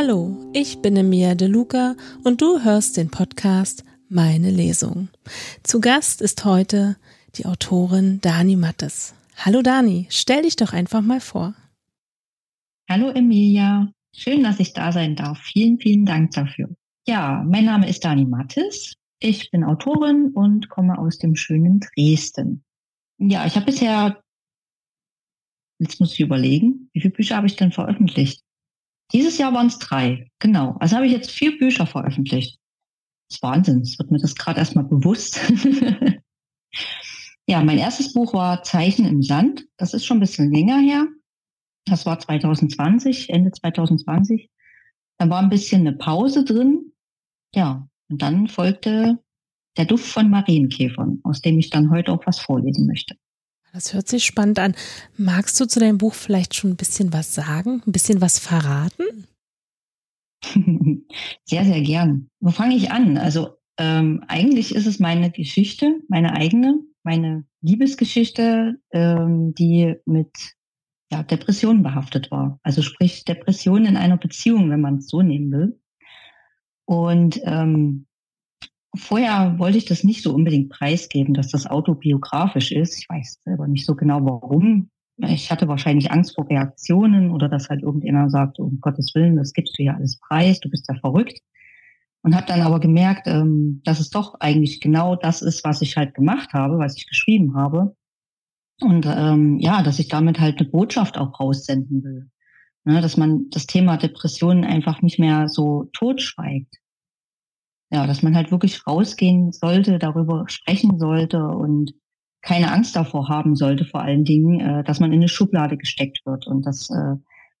Hallo, ich bin Emilia De Luca und du hörst den Podcast Meine Lesung. Zu Gast ist heute die Autorin Dani Mattes. Hallo Dani, stell dich doch einfach mal vor. Hallo Emilia, schön, dass ich da sein darf. Vielen, vielen Dank dafür. Ja, mein Name ist Dani Mattes. Ich bin Autorin und komme aus dem schönen Dresden. Ja, ich habe bisher, jetzt muss ich überlegen, wie viele Bücher habe ich denn veröffentlicht? Dieses Jahr waren es drei, genau. Also habe ich jetzt vier Bücher veröffentlicht. Das ist Wahnsinn, es wird mir das gerade erstmal bewusst. ja, mein erstes Buch war Zeichen im Sand. Das ist schon ein bisschen länger her. Das war 2020, Ende 2020. Da war ein bisschen eine Pause drin. Ja, und dann folgte der Duft von Marienkäfern, aus dem ich dann heute auch was vorlesen möchte. Das hört sich spannend an. Magst du zu deinem Buch vielleicht schon ein bisschen was sagen, ein bisschen was verraten? sehr, sehr gern. Wo fange ich an? Also ähm, eigentlich ist es meine Geschichte, meine eigene, meine Liebesgeschichte, ähm, die mit ja, Depressionen behaftet war. Also sprich Depressionen in einer Beziehung, wenn man es so nehmen will. Und ähm, vorher wollte ich das nicht so unbedingt preisgeben, dass das autobiografisch ist. Ich weiß selber nicht so genau warum. Ich hatte wahrscheinlich Angst vor Reaktionen oder dass halt irgendjemand sagt, um Gottes Willen, das gibst du ja alles preis, du bist ja verrückt. Und habe dann aber gemerkt, ähm, dass es doch eigentlich genau das ist, was ich halt gemacht habe, was ich geschrieben habe. Und ähm, ja, dass ich damit halt eine Botschaft auch raussenden will. Ne, dass man das Thema Depressionen einfach nicht mehr so totschweigt. Ja, dass man halt wirklich rausgehen sollte, darüber sprechen sollte und keine Angst davor haben sollte, vor allen Dingen, äh, dass man in eine Schublade gesteckt wird und dass äh,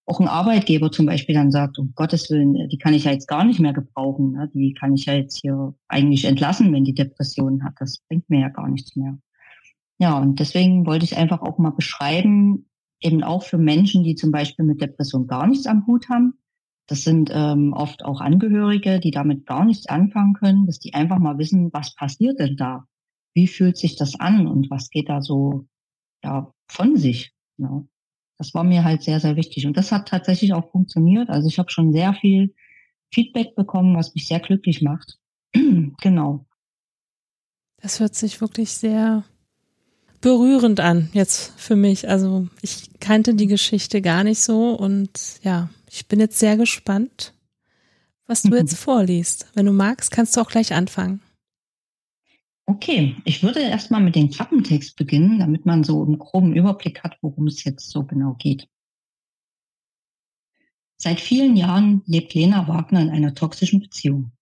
auch ein Arbeitgeber zum Beispiel dann sagt, um Gottes Willen, äh, die kann ich ja jetzt gar nicht mehr gebrauchen, ne? die kann ich ja jetzt hier eigentlich entlassen, wenn die Depression hat. Das bringt mir ja gar nichts mehr. Ja, und deswegen wollte ich einfach auch mal beschreiben, eben auch für Menschen, die zum Beispiel mit Depression gar nichts am Hut haben. Das sind ähm, oft auch Angehörige, die damit gar nichts anfangen können, dass die einfach mal wissen, was passiert denn da? Wie fühlt sich das an und was geht da so ja, von sich? Ja. Das war mir halt sehr, sehr wichtig. Und das hat tatsächlich auch funktioniert. Also ich habe schon sehr viel Feedback bekommen, was mich sehr glücklich macht. genau. Das hört sich wirklich sehr berührend an jetzt für mich. Also ich kannte die Geschichte gar nicht so und ja, ich bin jetzt sehr gespannt, was du jetzt vorliest. Wenn du magst, kannst du auch gleich anfangen. Okay, ich würde erstmal mit dem Klappentext beginnen, damit man so einen groben Überblick hat, worum es jetzt so genau geht. Seit vielen Jahren lebt Lena Wagner in einer toxischen Beziehung.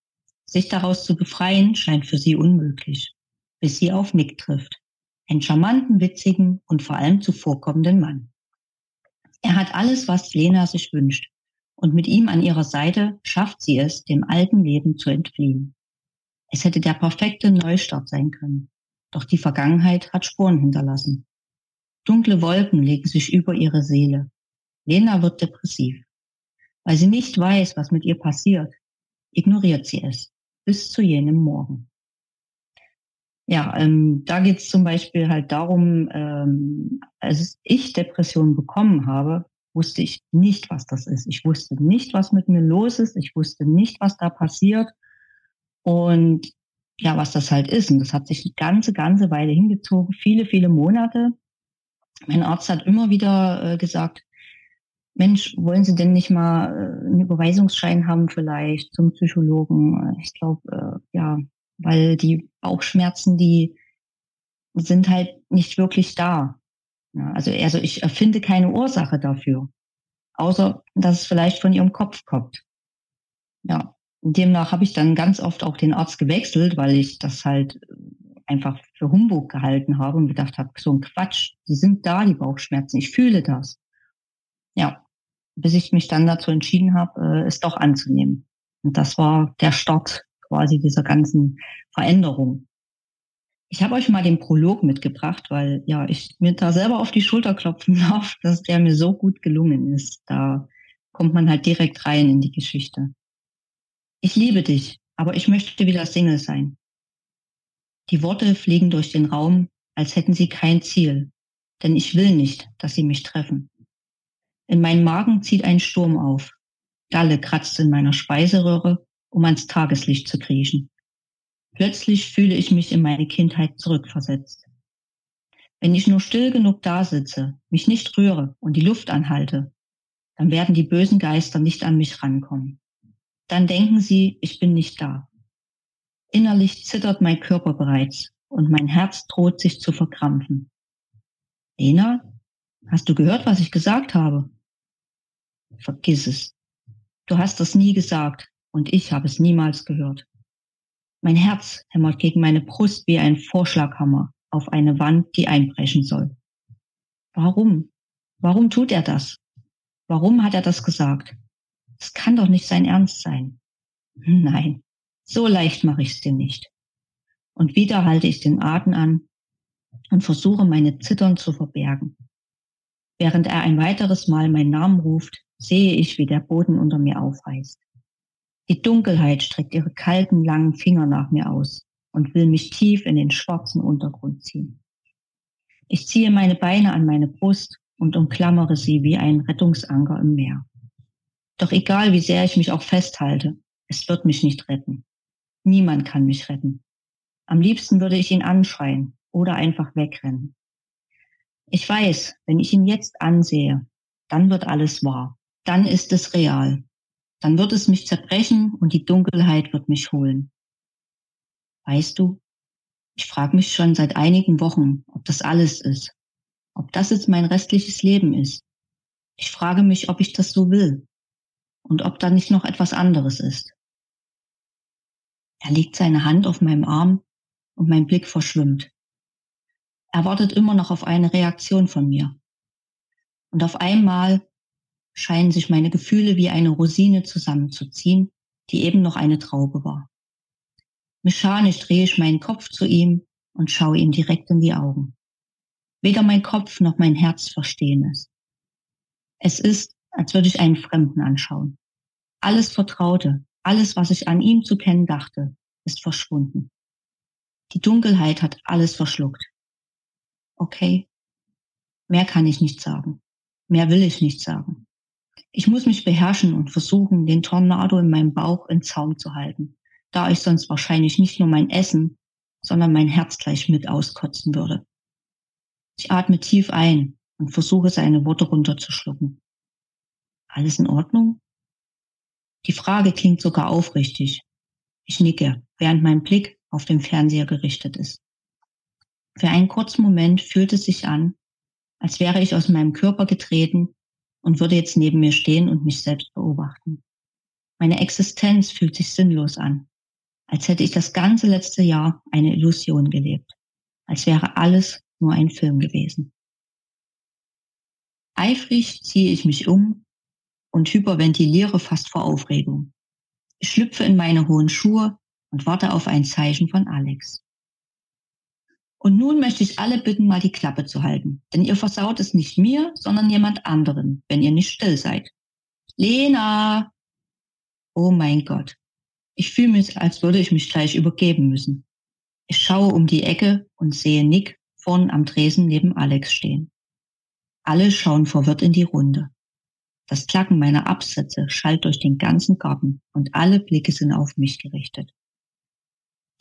Sich daraus zu befreien scheint für sie unmöglich, bis sie auf Nick trifft, einen charmanten, witzigen und vor allem zuvorkommenden Mann. Er hat alles, was Lena sich wünscht. Und mit ihm an ihrer Seite schafft sie es, dem alten Leben zu entfliehen. Es hätte der perfekte Neustart sein können. Doch die Vergangenheit hat Spuren hinterlassen. Dunkle Wolken legen sich über ihre Seele. Lena wird depressiv. Weil sie nicht weiß, was mit ihr passiert, ignoriert sie es bis zu jenem Morgen. Ja, ähm, da geht es zum Beispiel halt darum, ähm, als ich Depressionen bekommen habe, wusste ich nicht, was das ist. Ich wusste nicht, was mit mir los ist. Ich wusste nicht, was da passiert. Und ja, was das halt ist. Und das hat sich eine ganze, ganze Weile hingezogen, viele, viele Monate. Mein Arzt hat immer wieder äh, gesagt, Mensch, wollen Sie denn nicht mal äh, einen Überweisungsschein haben vielleicht zum Psychologen? Ich glaube, äh, ja, weil die Bauchschmerzen, die sind halt nicht wirklich da. Ja, also, also ich erfinde keine Ursache dafür, außer dass es vielleicht von ihrem Kopf kommt. Ja, demnach habe ich dann ganz oft auch den Arzt gewechselt, weil ich das halt einfach für Humbug gehalten habe und gedacht habe, so ein Quatsch, die sind da, die Bauchschmerzen, ich fühle das. Ja, bis ich mich dann dazu entschieden habe, äh, es doch anzunehmen. Und das war der Start quasi dieser ganzen Veränderung. Ich habe euch mal den Prolog mitgebracht, weil ja ich mir da selber auf die Schulter klopfen darf, dass der mir so gut gelungen ist. Da kommt man halt direkt rein in die Geschichte. Ich liebe dich, aber ich möchte wieder Single sein. Die Worte fliegen durch den Raum, als hätten sie kein Ziel, denn ich will nicht, dass sie mich treffen. In meinen Magen zieht ein Sturm auf. Galle kratzt in meiner Speiseröhre, um ans Tageslicht zu kriechen. Plötzlich fühle ich mich in meine Kindheit zurückversetzt. Wenn ich nur still genug da sitze, mich nicht rühre und die Luft anhalte, dann werden die bösen Geister nicht an mich rankommen. Dann denken sie, ich bin nicht da. Innerlich zittert mein Körper bereits und mein Herz droht sich zu verkrampfen. Lena, hast du gehört, was ich gesagt habe? Vergiss es. Du hast das nie gesagt und ich habe es niemals gehört. Mein Herz hämmert gegen meine Brust wie ein Vorschlaghammer auf eine Wand, die einbrechen soll. Warum? Warum tut er das? Warum hat er das gesagt? Es kann doch nicht sein Ernst sein. Nein, so leicht mache ich es dir nicht. Und wieder halte ich den Atem an und versuche meine Zittern zu verbergen. Während er ein weiteres Mal meinen Namen ruft, sehe ich, wie der Boden unter mir aufreißt. Die Dunkelheit streckt ihre kalten, langen Finger nach mir aus und will mich tief in den schwarzen Untergrund ziehen. Ich ziehe meine Beine an meine Brust und umklammere sie wie ein Rettungsanker im Meer. Doch egal wie sehr ich mich auch festhalte, es wird mich nicht retten. Niemand kann mich retten. Am liebsten würde ich ihn anschreien oder einfach wegrennen. Ich weiß, wenn ich ihn jetzt ansehe, dann wird alles wahr. Dann ist es real. Dann wird es mich zerbrechen und die Dunkelheit wird mich holen. Weißt du, ich frage mich schon seit einigen Wochen, ob das alles ist. Ob das jetzt mein restliches Leben ist. Ich frage mich, ob ich das so will und ob da nicht noch etwas anderes ist. Er legt seine Hand auf meinem Arm und mein Blick verschwimmt. Er wartet immer noch auf eine Reaktion von mir. Und auf einmal scheinen sich meine Gefühle wie eine Rosine zusammenzuziehen, die eben noch eine Traube war. Mechanisch drehe ich meinen Kopf zu ihm und schaue ihm direkt in die Augen. Weder mein Kopf noch mein Herz verstehen es. Es ist, als würde ich einen Fremden anschauen. Alles Vertraute, alles, was ich an ihm zu kennen dachte, ist verschwunden. Die Dunkelheit hat alles verschluckt. Okay, mehr kann ich nicht sagen. Mehr will ich nicht sagen. Ich muss mich beherrschen und versuchen, den Tornado in meinem Bauch in Zaum zu halten, da ich sonst wahrscheinlich nicht nur mein Essen, sondern mein Herz gleich mit auskotzen würde. Ich atme tief ein und versuche seine Worte runterzuschlucken. Alles in Ordnung? Die Frage klingt sogar aufrichtig. Ich nicke, während mein Blick auf den Fernseher gerichtet ist. Für einen kurzen Moment fühlt es sich an, als wäre ich aus meinem Körper getreten und würde jetzt neben mir stehen und mich selbst beobachten. Meine Existenz fühlt sich sinnlos an, als hätte ich das ganze letzte Jahr eine Illusion gelebt, als wäre alles nur ein Film gewesen. Eifrig ziehe ich mich um und hyperventiliere fast vor Aufregung. Ich schlüpfe in meine hohen Schuhe und warte auf ein Zeichen von Alex. Und nun möchte ich alle bitten, mal die Klappe zu halten, denn ihr versaut es nicht mir, sondern jemand anderen, wenn ihr nicht still seid. Lena! Oh mein Gott. Ich fühle mich, als würde ich mich gleich übergeben müssen. Ich schaue um die Ecke und sehe Nick vorn am Tresen neben Alex stehen. Alle schauen verwirrt in die Runde. Das Klacken meiner Absätze schallt durch den ganzen Garten und alle Blicke sind auf mich gerichtet.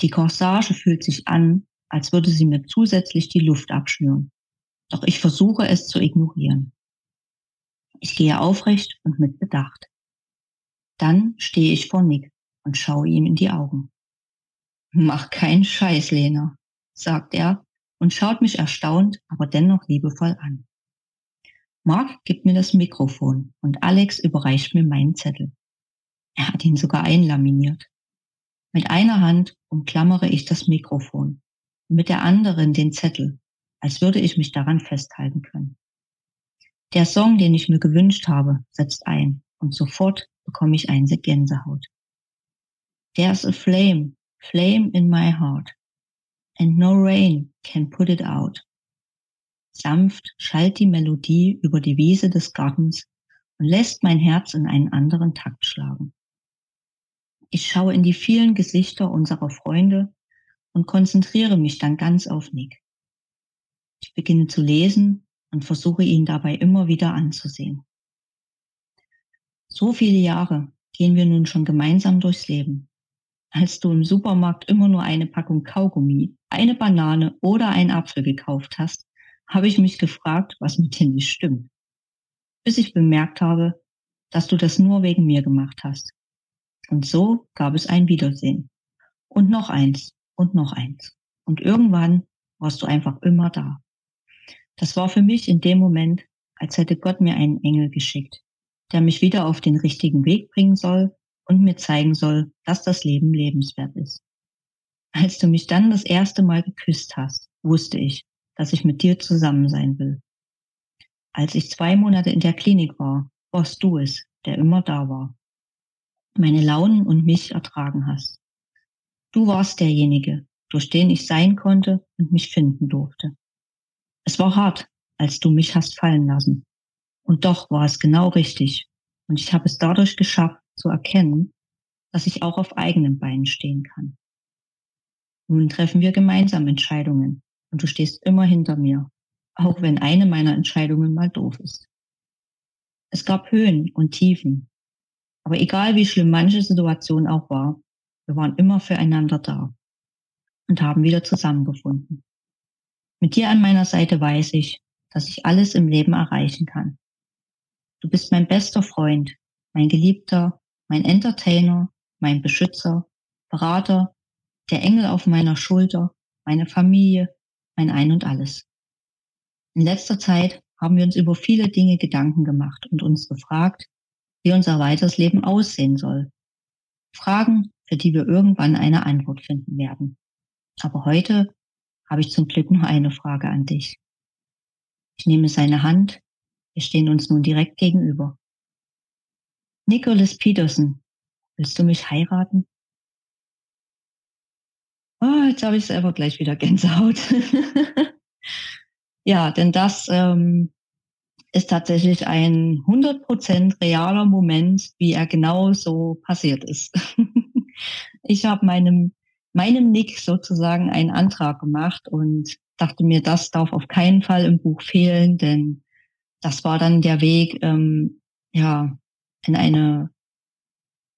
Die Corsage fühlt sich an, als würde sie mir zusätzlich die Luft abschnüren. Doch ich versuche es zu ignorieren. Ich gehe aufrecht und mit Bedacht. Dann stehe ich vor Nick und schaue ihm in die Augen. Mach keinen Scheiß, Lena, sagt er und schaut mich erstaunt, aber dennoch liebevoll an. Mark gibt mir das Mikrofon und Alex überreicht mir meinen Zettel. Er hat ihn sogar einlaminiert. Mit einer Hand umklammere ich das Mikrofon mit der anderen den Zettel, als würde ich mich daran festhalten können. Der Song, den ich mir gewünscht habe, setzt ein und sofort bekomme ich eine Gänsehaut. There's a flame, flame in my heart, and no rain can put it out. Sanft schallt die Melodie über die Wiese des Gartens und lässt mein Herz in einen anderen Takt schlagen. Ich schaue in die vielen Gesichter unserer Freunde und konzentriere mich dann ganz auf Nick. Ich beginne zu lesen und versuche ihn dabei immer wieder anzusehen. So viele Jahre gehen wir nun schon gemeinsam durchs Leben. Als du im Supermarkt immer nur eine Packung Kaugummi, eine Banane oder einen Apfel gekauft hast, habe ich mich gefragt, was mit dir nicht stimmt. Bis ich bemerkt habe, dass du das nur wegen mir gemacht hast. Und so gab es ein Wiedersehen. Und noch eins und noch eins. Und irgendwann warst du einfach immer da. Das war für mich in dem Moment, als hätte Gott mir einen Engel geschickt, der mich wieder auf den richtigen Weg bringen soll und mir zeigen soll, dass das Leben lebenswert ist. Als du mich dann das erste Mal geküsst hast, wusste ich, dass ich mit dir zusammen sein will. Als ich zwei Monate in der Klinik war, warst du es, der immer da war. Meine Launen und mich ertragen hast. Du warst derjenige, durch den ich sein konnte und mich finden durfte. Es war hart, als du mich hast fallen lassen. Und doch war es genau richtig. Und ich habe es dadurch geschafft zu erkennen, dass ich auch auf eigenen Beinen stehen kann. Nun treffen wir gemeinsam Entscheidungen und du stehst immer hinter mir, auch wenn eine meiner Entscheidungen mal doof ist. Es gab Höhen und Tiefen, aber egal wie schlimm manche Situation auch war, wir waren immer füreinander da und haben wieder zusammengefunden. Mit dir an meiner Seite weiß ich, dass ich alles im Leben erreichen kann. Du bist mein bester Freund, mein Geliebter, mein Entertainer, mein Beschützer, Berater, der Engel auf meiner Schulter, meine Familie, mein Ein und alles. In letzter Zeit haben wir uns über viele Dinge Gedanken gemacht und uns gefragt, wie unser weiteres Leben aussehen soll. Fragen, für die wir irgendwann eine Antwort finden werden. Aber heute habe ich zum Glück nur eine Frage an dich. Ich nehme seine Hand. Wir stehen uns nun direkt gegenüber. Nicholas Peterson, willst du mich heiraten? Oh, jetzt habe ich selber gleich wieder Gänsehaut. ja, denn das ähm, ist tatsächlich ein 100% realer Moment, wie er genau so passiert ist. ich habe meinem, meinem Nick sozusagen einen Antrag gemacht und dachte mir, das darf auf keinen Fall im Buch fehlen, denn das war dann der Weg, ähm, ja, in eine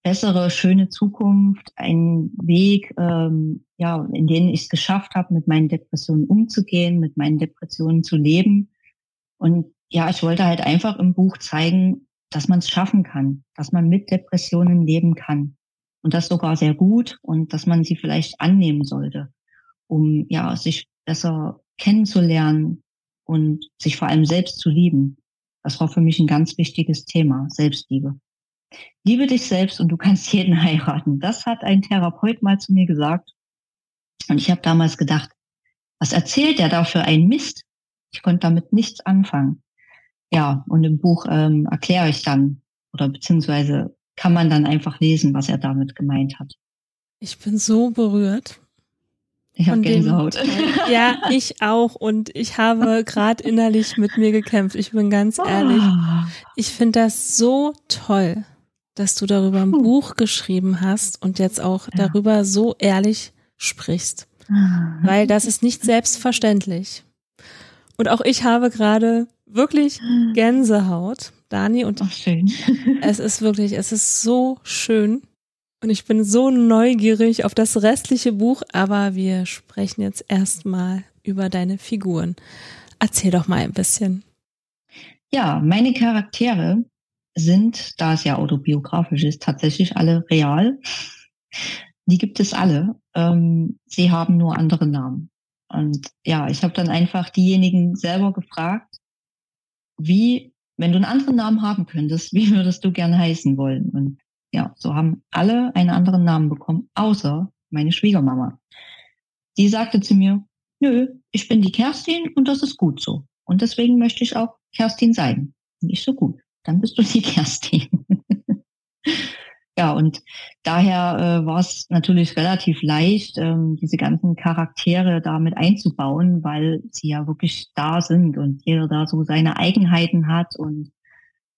bessere, schöne Zukunft, ein Weg, ähm, ja, in dem ich es geschafft habe, mit meinen Depressionen umzugehen, mit meinen Depressionen zu leben. Und ja, ich wollte halt einfach im Buch zeigen, dass man es schaffen kann, dass man mit Depressionen leben kann. Und das sogar sehr gut und dass man sie vielleicht annehmen sollte, um ja, sich besser kennenzulernen und sich vor allem selbst zu lieben. Das war für mich ein ganz wichtiges Thema, Selbstliebe. Liebe dich selbst und du kannst jeden heiraten. Das hat ein Therapeut mal zu mir gesagt. Und ich habe damals gedacht, was erzählt der da für ein Mist? Ich konnte damit nichts anfangen. Ja, und im Buch ähm, erkläre ich dann oder beziehungsweise kann man dann einfach lesen, was er damit gemeint hat. Ich bin so berührt. Ich habe Gänsehaut. Dem, ja, ich auch. Und ich habe gerade innerlich mit mir gekämpft. Ich bin ganz ehrlich. Ah. Ich finde das so toll, dass du darüber ein Buch geschrieben hast und jetzt auch ja. darüber so ehrlich sprichst. Ah. Weil das ist nicht selbstverständlich. Und auch ich habe gerade wirklich Gänsehaut, Dani, und Ach, schön. es ist wirklich, es ist so schön. Und ich bin so neugierig auf das restliche Buch, aber wir sprechen jetzt erstmal über deine Figuren. Erzähl doch mal ein bisschen. Ja, meine Charaktere sind, da es ja autobiografisch ist, tatsächlich alle real. Die gibt es alle. Ähm, sie haben nur andere Namen. Und ja, ich habe dann einfach diejenigen selber gefragt, wie, wenn du einen anderen Namen haben könntest, wie würdest du gerne heißen wollen? Und ja, so haben alle einen anderen Namen bekommen, außer meine Schwiegermama. Die sagte zu mir, nö, ich bin die Kerstin und das ist gut so. Und deswegen möchte ich auch Kerstin sein. Nicht so gut. Dann bist du die Kerstin. Ja, und daher äh, war es natürlich relativ leicht, ähm, diese ganzen Charaktere damit einzubauen, weil sie ja wirklich da sind und jeder da so seine Eigenheiten hat. Und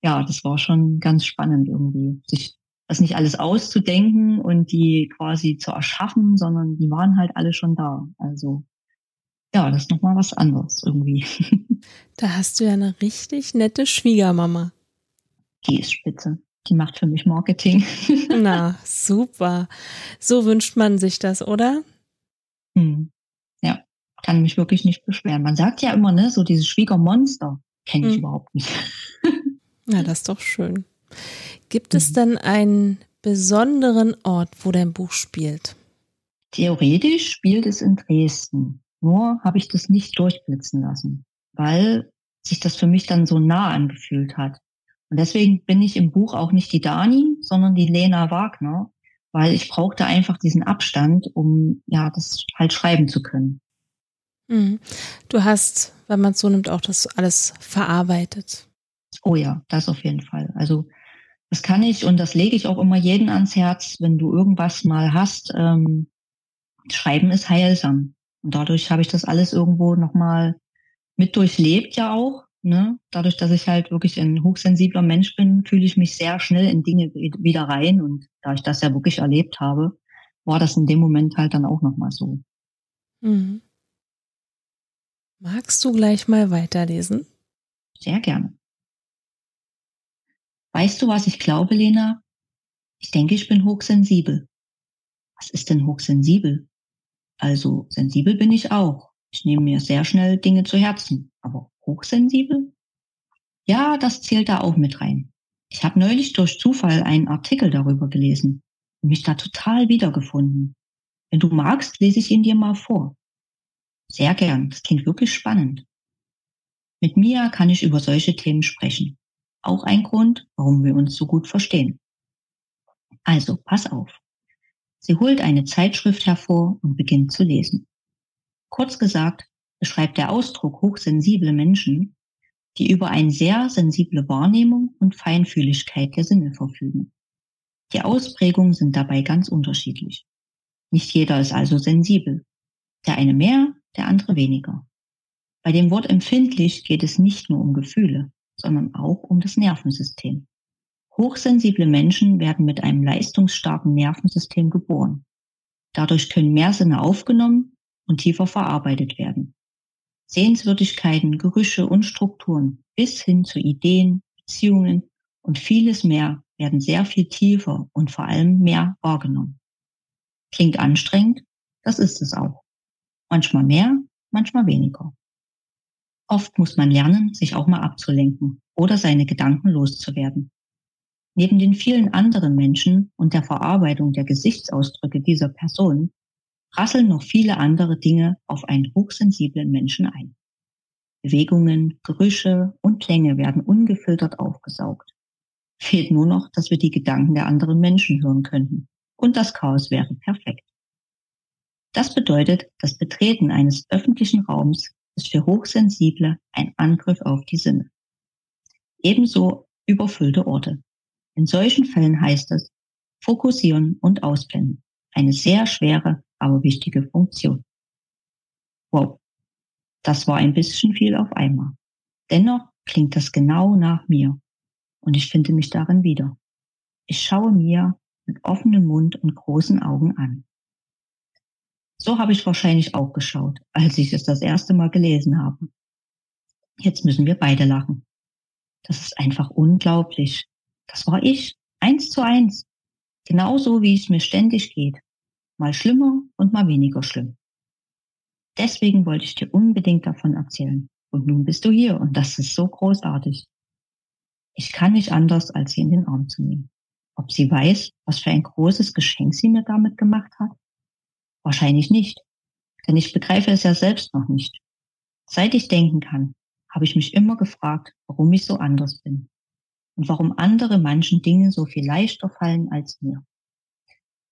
ja, das war schon ganz spannend irgendwie, sich das nicht alles auszudenken und die quasi zu erschaffen, sondern die waren halt alle schon da. Also ja, das ist nochmal was anderes irgendwie. Da hast du ja eine richtig nette Schwiegermama. Die ist spitze. Die macht für mich Marketing. Na, super. So wünscht man sich das, oder? Hm. Ja, kann mich wirklich nicht beschweren. Man sagt ja immer, ne, so dieses Schwiegermonster kenne ich hm. überhaupt nicht. Ja, das ist doch schön. Gibt es mhm. denn einen besonderen Ort, wo dein Buch spielt? Theoretisch spielt es in Dresden. Nur habe ich das nicht durchblitzen lassen, weil sich das für mich dann so nah angefühlt hat. Und deswegen bin ich im Buch auch nicht die Dani, sondern die Lena Wagner, weil ich brauchte einfach diesen Abstand, um ja das halt schreiben zu können. Mhm. Du hast, wenn man es so nimmt, auch das alles verarbeitet. Oh ja, das auf jeden Fall. Also das kann ich und das lege ich auch immer jeden ans Herz, wenn du irgendwas mal hast. Ähm, Schreiben ist heilsam. Und dadurch habe ich das alles irgendwo nochmal mit durchlebt ja auch. Ne? Dadurch, dass ich halt wirklich ein hochsensibler Mensch bin, fühle ich mich sehr schnell in Dinge wieder rein. Und da ich das ja wirklich erlebt habe, war das in dem Moment halt dann auch nochmal so. Mhm. Magst du gleich mal weiterlesen? Sehr gerne. Weißt du, was ich glaube, Lena? Ich denke, ich bin hochsensibel. Was ist denn hochsensibel? Also sensibel bin ich auch. Ich nehme mir sehr schnell Dinge zu Herzen. Aber hochsensibel? Ja, das zählt da auch mit rein. Ich habe neulich durch Zufall einen Artikel darüber gelesen und mich da total wiedergefunden. Wenn du magst, lese ich ihn dir mal vor. Sehr gern, das klingt wirklich spannend. Mit Mia kann ich über solche Themen sprechen. Auch ein Grund, warum wir uns so gut verstehen. Also, pass auf. Sie holt eine Zeitschrift hervor und beginnt zu lesen. Kurz gesagt beschreibt der Ausdruck hochsensible Menschen, die über eine sehr sensible Wahrnehmung und Feinfühligkeit der Sinne verfügen. Die Ausprägungen sind dabei ganz unterschiedlich. Nicht jeder ist also sensibel. Der eine mehr, der andere weniger. Bei dem Wort empfindlich geht es nicht nur um Gefühle, sondern auch um das Nervensystem. Hochsensible Menschen werden mit einem leistungsstarken Nervensystem geboren. Dadurch können mehr Sinne aufgenommen und tiefer verarbeitet werden. Sehenswürdigkeiten, Gerüche und Strukturen bis hin zu Ideen, Beziehungen und vieles mehr werden sehr viel tiefer und vor allem mehr wahrgenommen. Klingt anstrengend, das ist es auch. Manchmal mehr, manchmal weniger. Oft muss man lernen, sich auch mal abzulenken oder seine Gedanken loszuwerden. Neben den vielen anderen Menschen und der Verarbeitung der Gesichtsausdrücke dieser Person rasseln noch viele andere Dinge auf einen hochsensiblen Menschen ein. Bewegungen, Gerüche und Klänge werden ungefiltert aufgesaugt. Fehlt nur noch, dass wir die Gedanken der anderen Menschen hören könnten. Und das Chaos wäre perfekt. Das bedeutet, das Betreten eines öffentlichen Raums ist für Hochsensible ein Angriff auf die Sinne. Ebenso überfüllte Orte. In solchen Fällen heißt es fokussieren und ausblenden. Eine sehr schwere, aber wichtige Funktion. Wow, das war ein bisschen viel auf einmal. Dennoch klingt das genau nach mir und ich finde mich darin wieder. Ich schaue mir mit offenem Mund und großen Augen an. So habe ich wahrscheinlich auch geschaut, als ich es das erste Mal gelesen habe. Jetzt müssen wir beide lachen. Das ist einfach unglaublich, das war ich, eins zu eins. Genauso wie es mir ständig geht. Mal schlimmer und mal weniger schlimm. Deswegen wollte ich dir unbedingt davon erzählen. Und nun bist du hier und das ist so großartig. Ich kann nicht anders, als sie in den Arm zu nehmen. Ob sie weiß, was für ein großes Geschenk sie mir damit gemacht hat? Wahrscheinlich nicht, denn ich begreife es ja selbst noch nicht. Seit ich denken kann, habe ich mich immer gefragt, warum ich so anders bin und warum andere manchen Dingen so viel leichter fallen als mir.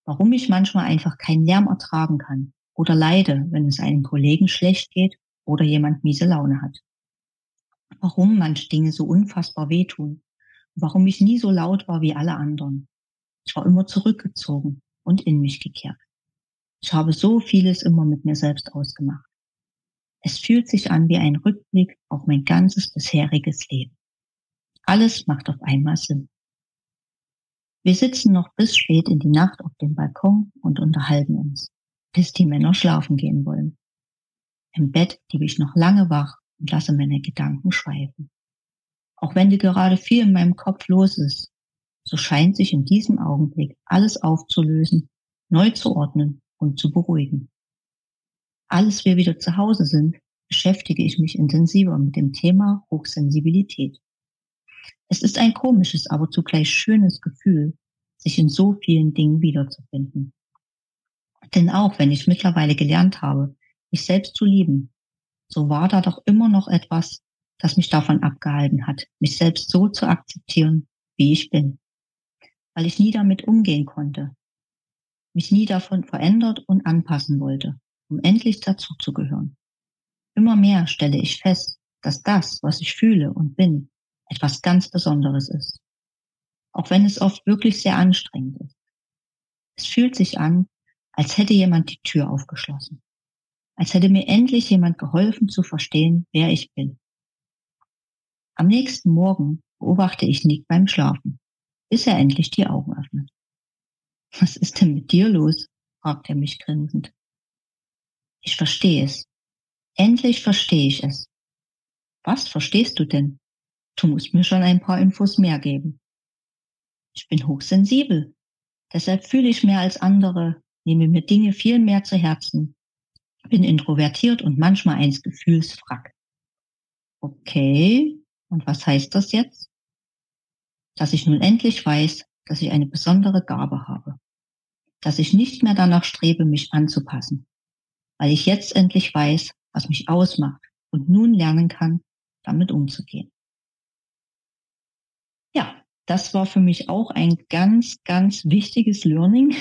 Warum ich manchmal einfach keinen Lärm ertragen kann oder leide, wenn es einem Kollegen schlecht geht oder jemand miese Laune hat. Warum manche Dinge so unfassbar wehtun. Warum ich nie so laut war wie alle anderen. Ich war immer zurückgezogen und in mich gekehrt. Ich habe so vieles immer mit mir selbst ausgemacht. Es fühlt sich an wie ein Rückblick auf mein ganzes bisheriges Leben. Alles macht auf einmal Sinn. Wir sitzen noch bis spät in die Nacht auf dem Balkon und unterhalten uns, bis die Männer schlafen gehen wollen. Im Bett liege ich noch lange wach und lasse meine Gedanken schweifen. Auch wenn dir gerade viel in meinem Kopf los ist, so scheint sich in diesem Augenblick alles aufzulösen, neu zu ordnen und zu beruhigen. Alles wir wieder zu Hause sind, beschäftige ich mich intensiver mit dem Thema Hochsensibilität. Es ist ein komisches, aber zugleich schönes Gefühl, sich in so vielen Dingen wiederzufinden. Denn auch wenn ich mittlerweile gelernt habe, mich selbst zu lieben, so war da doch immer noch etwas, das mich davon abgehalten hat, mich selbst so zu akzeptieren, wie ich bin. Weil ich nie damit umgehen konnte, mich nie davon verändert und anpassen wollte, um endlich dazuzugehören. Immer mehr stelle ich fest, dass das, was ich fühle und bin, etwas ganz Besonderes ist. Auch wenn es oft wirklich sehr anstrengend ist. Es fühlt sich an, als hätte jemand die Tür aufgeschlossen. Als hätte mir endlich jemand geholfen zu verstehen, wer ich bin. Am nächsten Morgen beobachte ich Nick beim Schlafen, bis er endlich die Augen öffnet. Was ist denn mit dir los? fragt er mich grinsend. Ich verstehe es, Endlich verstehe ich es. Was verstehst du denn? Du musst mir schon ein paar Infos mehr geben. Ich bin hochsensibel. Deshalb fühle ich mehr als andere, nehme mir Dinge viel mehr zu Herzen, bin introvertiert und manchmal eins Gefühlsfrack. Okay, und was heißt das jetzt? Dass ich nun endlich weiß, dass ich eine besondere Gabe habe. Dass ich nicht mehr danach strebe, mich anzupassen. Weil ich jetzt endlich weiß, was mich ausmacht und nun lernen kann, damit umzugehen. Ja, das war für mich auch ein ganz, ganz wichtiges Learning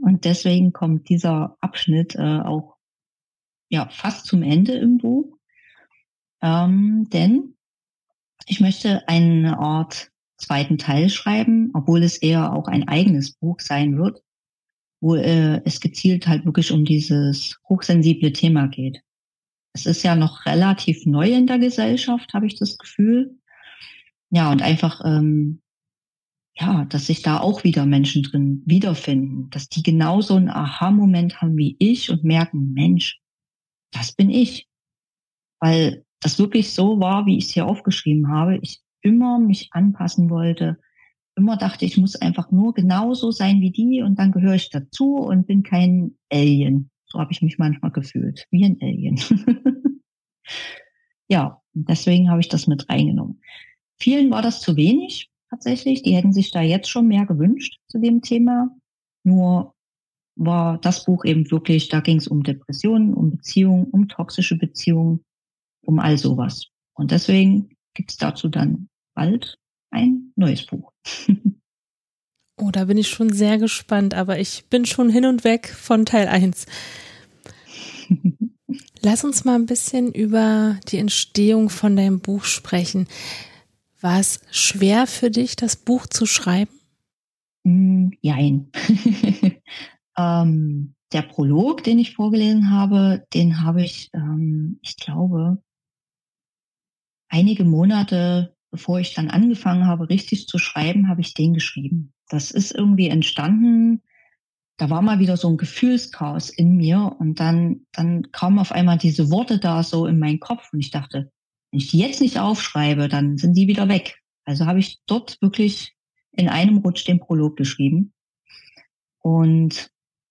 und deswegen kommt dieser Abschnitt äh, auch ja fast zum Ende im Buch, ähm, denn ich möchte eine Art zweiten Teil schreiben, obwohl es eher auch ein eigenes Buch sein wird, wo äh, es gezielt halt wirklich um dieses hochsensible Thema geht. Es ist ja noch relativ neu in der Gesellschaft, habe ich das Gefühl. Ja, und einfach, ähm, ja, dass sich da auch wieder Menschen drin wiederfinden, dass die genauso einen Aha-Moment haben wie ich und merken, Mensch, das bin ich. Weil das wirklich so war, wie ich es hier aufgeschrieben habe. Ich immer mich anpassen wollte, immer dachte, ich muss einfach nur genauso sein wie die und dann gehöre ich dazu und bin kein Alien. So habe ich mich manchmal gefühlt, wie ein Alien. ja, deswegen habe ich das mit reingenommen. Vielen war das zu wenig tatsächlich. Die hätten sich da jetzt schon mehr gewünscht zu dem Thema. Nur war das Buch eben wirklich, da ging es um Depressionen, um Beziehungen, um toxische Beziehungen, um all sowas. Und deswegen gibt es dazu dann bald ein neues Buch. oh, da bin ich schon sehr gespannt, aber ich bin schon hin und weg von Teil 1. Lass uns mal ein bisschen über die Entstehung von deinem Buch sprechen. War es schwer für dich, das Buch zu schreiben? Mm, jein. ähm, der Prolog, den ich vorgelesen habe, den habe ich, ähm, ich glaube, einige Monate bevor ich dann angefangen habe, richtig zu schreiben, habe ich den geschrieben. Das ist irgendwie entstanden da war mal wieder so ein Gefühlschaos in mir und dann, dann kamen auf einmal diese Worte da so in meinen Kopf und ich dachte, ich jetzt nicht aufschreibe, dann sind die wieder weg. Also habe ich dort wirklich in einem Rutsch den Prolog geschrieben. Und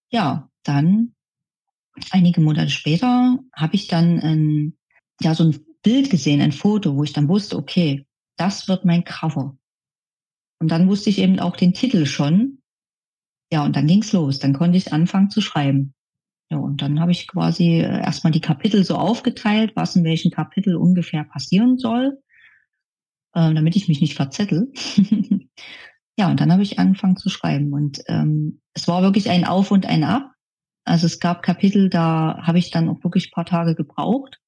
ja, dann einige Monate später habe ich dann ein, ja so ein Bild gesehen, ein Foto, wo ich dann wusste, okay, das wird mein Cover. Und dann wusste ich eben auch den Titel schon ja, und dann ging's los. Dann konnte ich anfangen zu schreiben. Ja, und dann habe ich quasi äh, erstmal die Kapitel so aufgeteilt, was in welchem Kapitel ungefähr passieren soll, äh, damit ich mich nicht verzettel. ja, und dann habe ich angefangen zu schreiben. Und ähm, es war wirklich ein Auf und ein Ab. Also es gab Kapitel, da habe ich dann auch wirklich paar Tage gebraucht.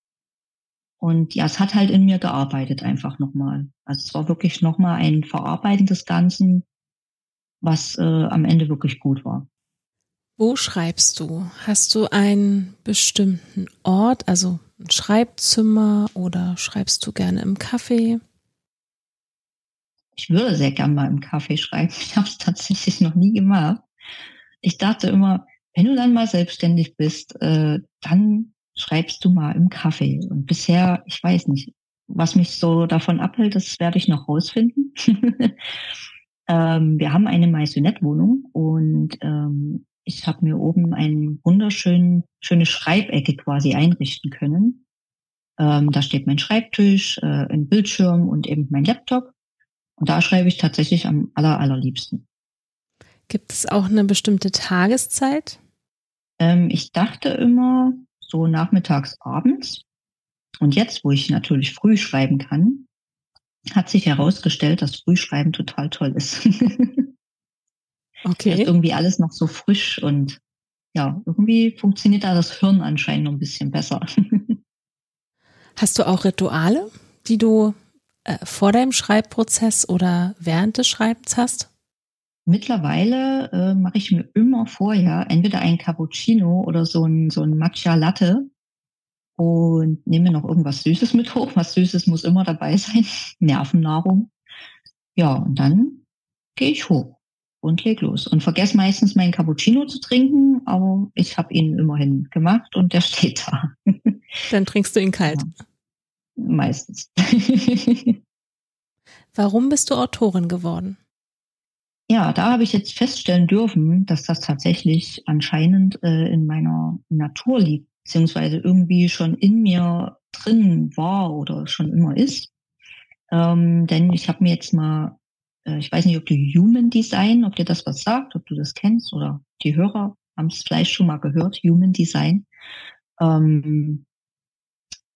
Und ja, es hat halt in mir gearbeitet einfach nochmal. Also es war wirklich nochmal ein Verarbeiten des Ganzen, was äh, am Ende wirklich gut war. Wo schreibst du? Hast du einen bestimmten Ort, also ein Schreibzimmer oder schreibst du gerne im Café? Ich würde sehr gerne mal im Café schreiben. Ich habe es tatsächlich noch nie gemacht. Ich dachte immer, wenn du dann mal selbstständig bist, äh, dann schreibst du mal im Café. Und bisher, ich weiß nicht, was mich so davon abhält, das werde ich noch rausfinden. Ähm, wir haben eine Maisonette-Wohnung und ähm, ich habe mir oben eine wunderschön schöne Schreibecke quasi einrichten können. Ähm, da steht mein Schreibtisch, äh, ein Bildschirm und eben mein Laptop. Und da schreibe ich tatsächlich am aller, allerliebsten. Gibt es auch eine bestimmte Tageszeit? Ähm, ich dachte immer so nachmittags, abends. Und jetzt, wo ich natürlich früh schreiben kann, hat sich herausgestellt, dass Frühschreiben total toll ist. okay. Das ist irgendwie alles noch so frisch und ja, irgendwie funktioniert da das Hirn anscheinend noch ein bisschen besser. Hast du auch Rituale, die du äh, vor deinem Schreibprozess oder während des Schreibens hast? Mittlerweile äh, mache ich mir immer vorher entweder ein Cappuccino oder so ein, so ein Matcha Latte und nehme noch irgendwas Süßes mit hoch. Was Süßes muss immer dabei sein. Nervennahrung. Ja, und dann gehe ich hoch und leg los. Und vergesse meistens meinen Cappuccino zu trinken, aber ich habe ihn immerhin gemacht und der steht da. Dann trinkst du ihn kalt. Ja, meistens. Warum bist du Autorin geworden? Ja, da habe ich jetzt feststellen dürfen, dass das tatsächlich anscheinend äh, in meiner Natur liegt beziehungsweise irgendwie schon in mir drin war oder schon immer ist. Ähm, denn ich habe mir jetzt mal, ich weiß nicht, ob du Human Design, ob dir das was sagt, ob du das kennst oder die Hörer haben es vielleicht schon mal gehört, Human Design. Ähm,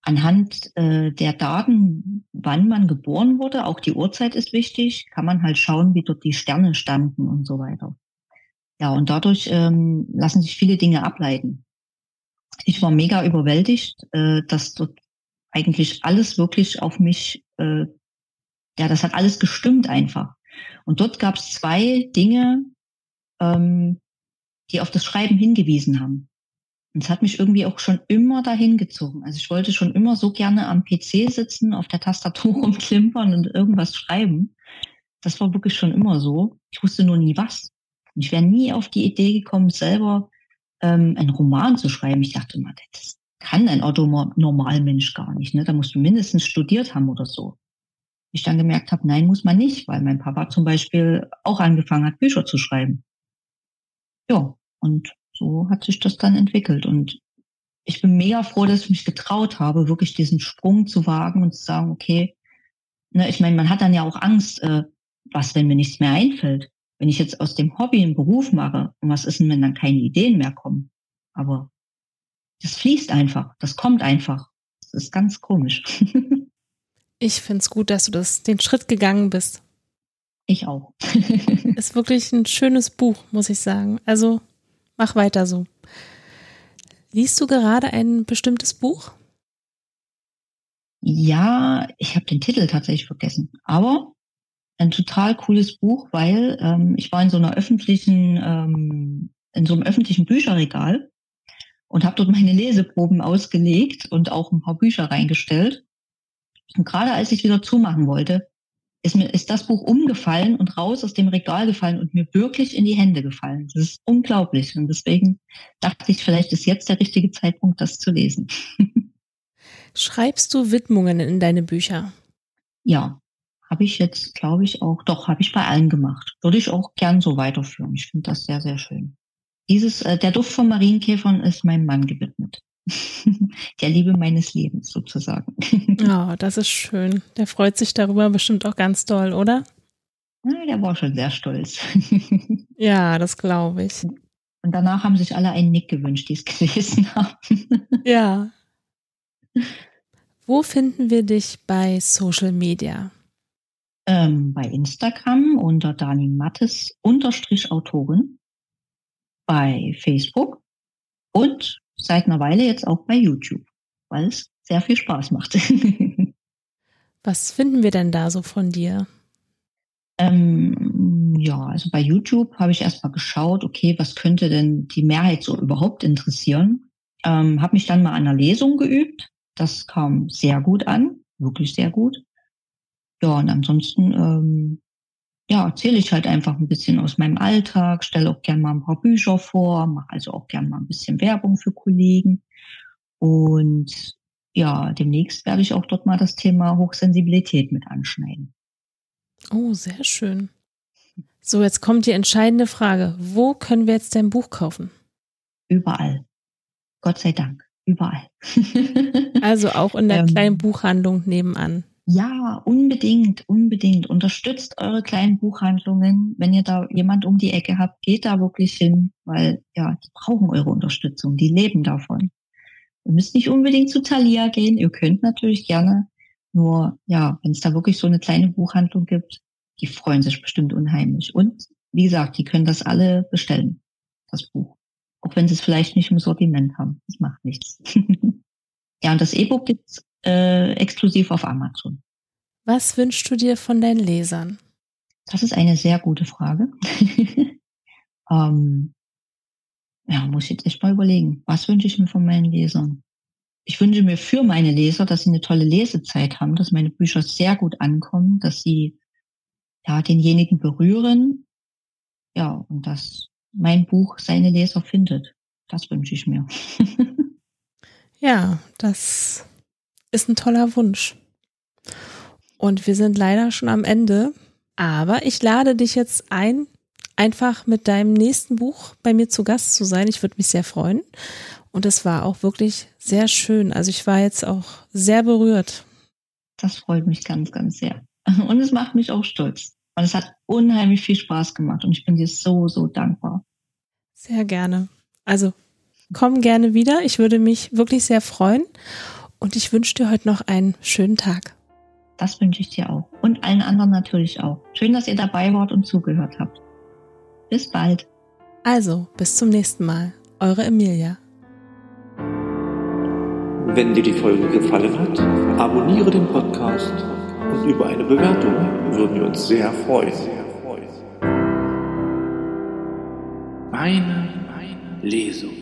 anhand äh, der Daten, wann man geboren wurde, auch die Uhrzeit ist wichtig, kann man halt schauen, wie dort die Sterne standen und so weiter. Ja, und dadurch ähm, lassen sich viele Dinge ableiten ich war mega überwältigt, äh, dass dort eigentlich alles wirklich auf mich, äh, ja, das hat alles gestimmt einfach. Und dort gab es zwei Dinge, ähm, die auf das Schreiben hingewiesen haben. Und es hat mich irgendwie auch schon immer dahin gezogen. Also ich wollte schon immer so gerne am PC sitzen, auf der Tastatur rumklimpern und irgendwas schreiben. Das war wirklich schon immer so. Ich wusste nur nie was. Und ich wäre nie auf die Idee gekommen, selber ähm, einen Roman zu schreiben. Ich dachte immer, das kann ein Otto-Normalmensch gar nicht. Ne? Da musst du mindestens studiert haben oder so. Ich dann gemerkt habe, nein, muss man nicht, weil mein Papa zum Beispiel auch angefangen hat, Bücher zu schreiben. Ja, und so hat sich das dann entwickelt. Und ich bin mega froh, dass ich mich getraut habe, wirklich diesen Sprung zu wagen und zu sagen, okay, ne, ich meine, man hat dann ja auch Angst, äh, was, wenn mir nichts mehr einfällt. Wenn ich jetzt aus dem Hobby einen Beruf mache, und was ist denn, wenn dann keine Ideen mehr kommen? Aber das fließt einfach, das kommt einfach. Das ist ganz komisch. ich finde es gut, dass du das, den Schritt gegangen bist. Ich auch. ist wirklich ein schönes Buch, muss ich sagen. Also mach weiter so. Liest du gerade ein bestimmtes Buch? Ja, ich habe den Titel tatsächlich vergessen. Aber ein total cooles Buch, weil ähm, ich war in so einer öffentlichen, ähm, in so einem öffentlichen Bücherregal und habe dort meine Leseproben ausgelegt und auch ein paar Bücher reingestellt. Und gerade als ich wieder zumachen wollte, ist mir ist das Buch umgefallen und raus aus dem Regal gefallen und mir wirklich in die Hände gefallen. Das ist unglaublich und deswegen dachte ich, vielleicht ist jetzt der richtige Zeitpunkt, das zu lesen. Schreibst du Widmungen in deine Bücher? Ja, habe ich jetzt, glaube ich, auch, doch, habe ich bei allen gemacht. Würde ich auch gern so weiterführen. Ich finde das sehr, sehr schön. Dieses, äh, der Duft von Marienkäfern ist meinem Mann gewidmet. der Liebe meines Lebens sozusagen. oh, das ist schön. Der freut sich darüber bestimmt auch ganz doll, oder? Ja, der war schon sehr stolz. ja, das glaube ich. Und danach haben sich alle einen Nick gewünscht, die es gelesen haben. ja. Wo finden wir dich bei Social Media? ähm, bei Instagram unter Dani Mattes unterstrich Autorin, bei Facebook und seit einer Weile jetzt auch bei YouTube, weil es sehr viel Spaß macht. Was finden wir denn da so von dir? Ähm, ja, also bei YouTube habe ich erstmal geschaut, okay, was könnte denn die Mehrheit so überhaupt interessieren? Ähm, habe mich dann mal an einer Lesung geübt. Das kam sehr gut an, wirklich sehr gut. Ja, und ansonsten ähm, ja, erzähle ich halt einfach ein bisschen aus meinem Alltag, stelle auch gern mal ein paar Bücher vor, mache also auch gern mal ein bisschen Werbung für Kollegen. Und ja, demnächst werde ich auch dort mal das Thema Hochsensibilität mit anschneiden. Oh, sehr schön. So, jetzt kommt die entscheidende Frage. Wo können wir jetzt dein Buch kaufen? Überall. Gott sei Dank. Überall. also auch in der ähm, kleinen Buchhandlung nebenan. Ja, unbedingt, unbedingt. Unterstützt eure kleinen Buchhandlungen. Wenn ihr da jemand um die Ecke habt, geht da wirklich hin, weil ja, die brauchen eure Unterstützung. Die leben davon. Ihr müsst nicht unbedingt zu Thalia gehen. Ihr könnt natürlich gerne. Nur, ja, wenn es da wirklich so eine kleine Buchhandlung gibt, die freuen sich bestimmt unheimlich. Und wie gesagt, die können das alle bestellen, das Buch. Auch wenn sie es vielleicht nicht im Sortiment haben. Das macht nichts. ja, und das E-Book gibt's äh, exklusiv auf Amazon. Was wünschst du dir von deinen Lesern? Das ist eine sehr gute Frage. ähm, ja, muss ich jetzt echt mal überlegen. Was wünsche ich mir von meinen Lesern? Ich wünsche mir für meine Leser, dass sie eine tolle Lesezeit haben, dass meine Bücher sehr gut ankommen, dass sie ja denjenigen berühren, ja, und dass mein Buch seine Leser findet. Das wünsche ich mir. ja, das ist ein toller Wunsch. Und wir sind leider schon am Ende. Aber ich lade dich jetzt ein, einfach mit deinem nächsten Buch bei mir zu Gast zu sein. Ich würde mich sehr freuen. Und es war auch wirklich sehr schön. Also ich war jetzt auch sehr berührt. Das freut mich ganz, ganz sehr. Und es macht mich auch stolz. Und es hat unheimlich viel Spaß gemacht. Und ich bin dir so, so dankbar. Sehr gerne. Also komm gerne wieder. Ich würde mich wirklich sehr freuen. Und ich wünsche dir heute noch einen schönen Tag. Das wünsche ich dir auch. Und allen anderen natürlich auch. Schön, dass ihr dabei wart und zugehört habt. Bis bald. Also, bis zum nächsten Mal. Eure Emilia. Wenn dir die Folge gefallen hat, abonniere den Podcast und über eine Bewertung würden wir uns sehr freuen. Meine Lesung.